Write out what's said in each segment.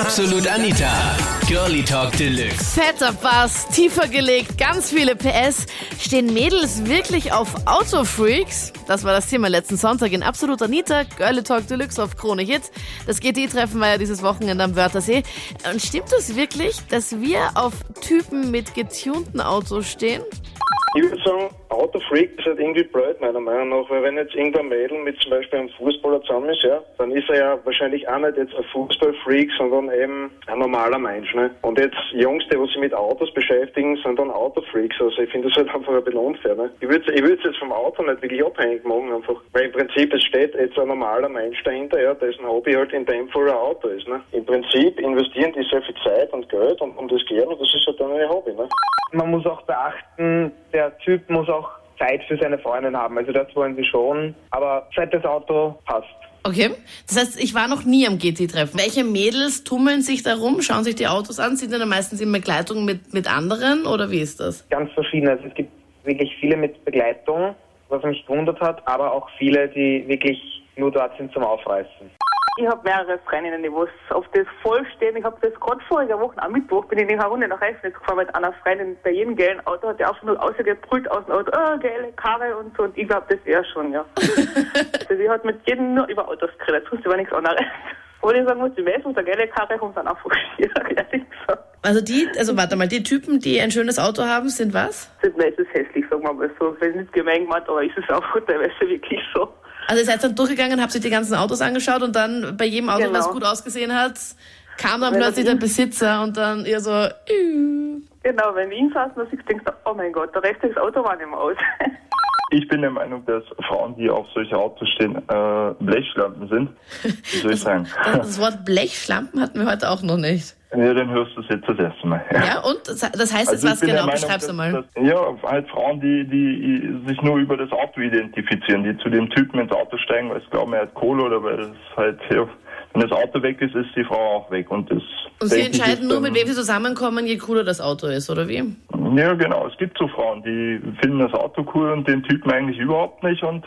Absolut Anita. Girlie Talk Deluxe. Fetter Bass, tiefer gelegt, ganz viele PS. Stehen Mädels wirklich auf Autofreaks? Das war das Thema letzten Sonntag in Absolut Anita, Girlie Talk Deluxe auf Krone Hit. Das GT-Treffen war ja dieses Wochenende am Wörthersee. Und stimmt das wirklich, dass wir auf Typen mit getunten Autos stehen? Ich würde sagen, Autofreak ist halt irgendwie blöd, meiner Meinung nach, weil wenn jetzt irgendein Mädel mit zum Beispiel einem Fußballer zusammen ist, ja, dann ist er ja wahrscheinlich auch nicht jetzt ein Fußballfreak, sondern eben ein normaler Mensch, ne? Und jetzt Jungs, die sich mit Autos beschäftigen, sind dann Autofreaks, also ich finde das halt einfach ein bisschen ne? Ich würde würde jetzt vom Auto nicht wirklich abhängig machen, einfach, weil im Prinzip es steht jetzt ein normaler Mensch dahinter, ja, dessen Hobby halt in dem Fall ein Auto ist, ne? Im Prinzip investieren die sehr viel Zeit und Geld und um das gehen und das ist halt dann ein Hobby, ne? man muss auch beachten, der Typ muss auch Zeit für seine Freundin haben. Also das wollen sie schon. Aber seit das Auto passt. Okay. Das heißt, ich war noch nie am GT-Treffen. Welche Mädels tummeln sich da rum, schauen sich die Autos an? Sind dann meistens in Begleitung mit, mit anderen oder wie ist das? Ganz verschiedene. Also es gibt wirklich viele mit Begleitung, was mich gewundert hat, aber auch viele, die wirklich nur dort sind zum Aufreißen. Ich habe mehrere Freundinnen, die was auf das voll stehen. Ich habe das gerade vorige Woche am Mittwoch bin ich in eine Runde nach Reifnitz gefahren mit einer Freundin. Bei jedem gelben Auto hat die einfach nur ausgebrüllt aus dem Auto, oh, geile Karre und so. Und ich glaube, das wäre schon, ja. also sie hat mit jedem nur über Autos geredet, sonst über nichts anderes. Obwohl ich sagen muss, die meisten der geile Karre kommt dann schier, ehrlich gesagt. Also die, also warte mal, die Typen, die ein schönes Auto haben, sind was? Sind meistens hässlich, sagen wir mal so. Wenn nicht gemein gemacht, aber ist es auch teilweise wirklich so. Also ihr seid dann durchgegangen, habt euch die ganzen Autos angeschaut und dann bei jedem Auto, Genau. was gut ausgesehen hat, kam dann Wenn plötzlich der Besitzer und dann ihr so, "Üh." Genau, wenn wir ihn saßen, dass ich denkst, oh mein Gott, der Rest des Autos war nicht mehr aus. Ich bin der Meinung, dass Frauen, die auf solche Autos stehen, äh, Blechschlampen sind. Wie soll ich sagen? das Wort Blechschlampen hatten wir heute auch noch nicht. Ja, dann hörst du es jetzt das erste Mal. Ja, und? Das das heißt jetzt Also was genau? Beschreib's mal. Ja, halt Frauen, die, die sich nur über das Auto identifizieren, die zu dem Typen ins Auto steigen, weil sie glauben, er hat Kohle oder weil es halt, ja, wenn das Auto weg ist, ist die Frau auch weg. Und das Und sie entscheiden nur, mit wem sie zusammenkommen, je cooler das Auto ist, oder wie? Ja, genau. Es gibt so Frauen, die finden das Auto cool und den Typen eigentlich überhaupt nicht und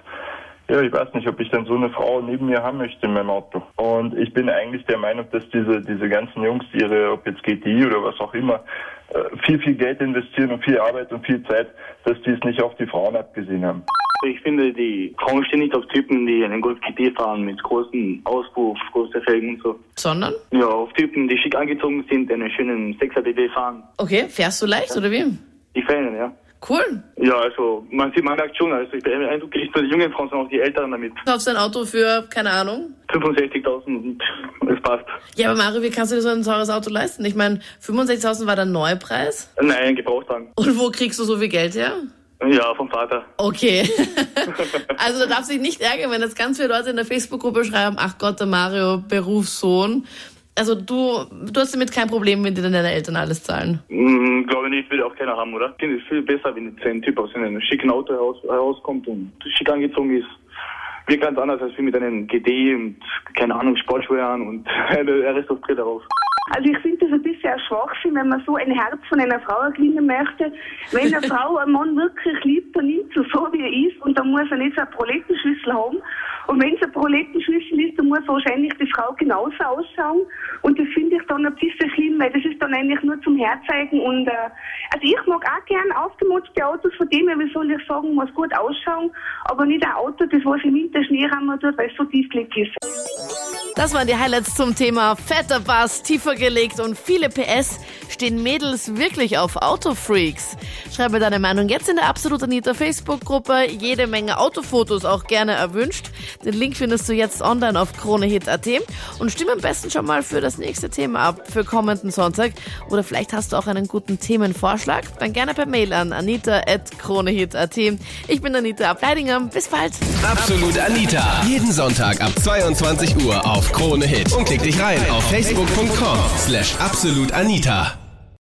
ja, ich weiß nicht, ob ich dann so eine Frau neben mir haben möchte in meinem Auto. Und ich bin eigentlich der Meinung, dass diese, diese ganzen Jungs, die ihre, ob jetzt GTI oder was auch immer, äh, viel, viel Geld investieren und viel Arbeit und viel Zeit, dass die es nicht auf die Frauen abgesehen haben. Ich finde, die Frauen stehen nicht auf Typen, die einen Golf GT fahren mit großen Auspuff, große Felgen und so. Sondern? Ja, auf Typen, die schick angezogen sind, einen schönen 6er DD fahren. Okay, fährst du leicht, oder wie? Die Fälle, ja. Cool. Ja, also man sieht, man merkt schon, also ich beeindrucke nicht nur die jungen Frauen, sondern auch die Älteren damit. Du kaufst ein Auto für, keine Ahnung. 65.000 und es passt. Ja, aber Mario, wie kannst du dir so ein teures Auto leisten? Ich meine, 65.000 war der Neupreis. Nein, Gebrauchtwagen. Und wo kriegst du so viel Geld her? Ja, vom Vater. Okay. also da darf sich nicht ärgern, wenn jetzt ganz viele Leute in der Facebook-Gruppe schreiben, ach Gott, der Mario, Berufssohn. Also du, du hast damit kein Problem, wenn dir dann deine Eltern alles zahlen. Hm, glaube nicht, würde auch keiner haben, oder? Ich finde es viel besser, wenn jetzt ein Typ aus einem schicken Auto heraus, herauskommt und schick angezogen ist. Wie ganz anders als wie mit einem GD und, keine Ahnung, Sportschuhe an und eine Aristoteles darauf. Also ich finde das ein bisschen ein Schwachsinn, wenn man so ein Herz von einer Frau gewinnen möchte. Wenn eine Frau einen Mann wirklich liebt, dann nimmt sie so, wie er ist und dann muss er nicht so eine Prolettenschlüssel haben. Und wenn es ein Prolettenschlüssel ist, dann muss wahrscheinlich die Frau genauso ausschauen. Und das finde ich dann ein bisschen schlimm, weil das ist dann eigentlich nur zum Herzeigen. Und äh, also ich mag auch gern aufgemotzte Autos, von dem her, wie soll ich sagen, muss gut ausschauen, aber nicht ein Auto, das was im Winter Schnee tut, weil es so tiefgelegt ist. Das waren die Highlights zum Thema fetter Bass, tiefer gelegt und viele PS. Stehen Mädels wirklich auf Autofreaks? Schreib mir deine Meinung jetzt in der Absolut Anita Facebook-Gruppe. Jede Menge Autofotos auch gerne erwünscht. Den Link findest du jetzt online auf kronehit.at und stimme am besten schon mal für das nächste Thema ab für kommenden Sonntag. Oder vielleicht hast du auch einen guten Themenvorschlag. Dann gerne per Mail an anita.kronehit.at. Ich bin Anita Ableidinger. Bis bald. Absolut Anita. Jeden Sonntag ab 22 Uhr auf Krone Hit. Und klick dich rein auf facebook.com slash absolutanita.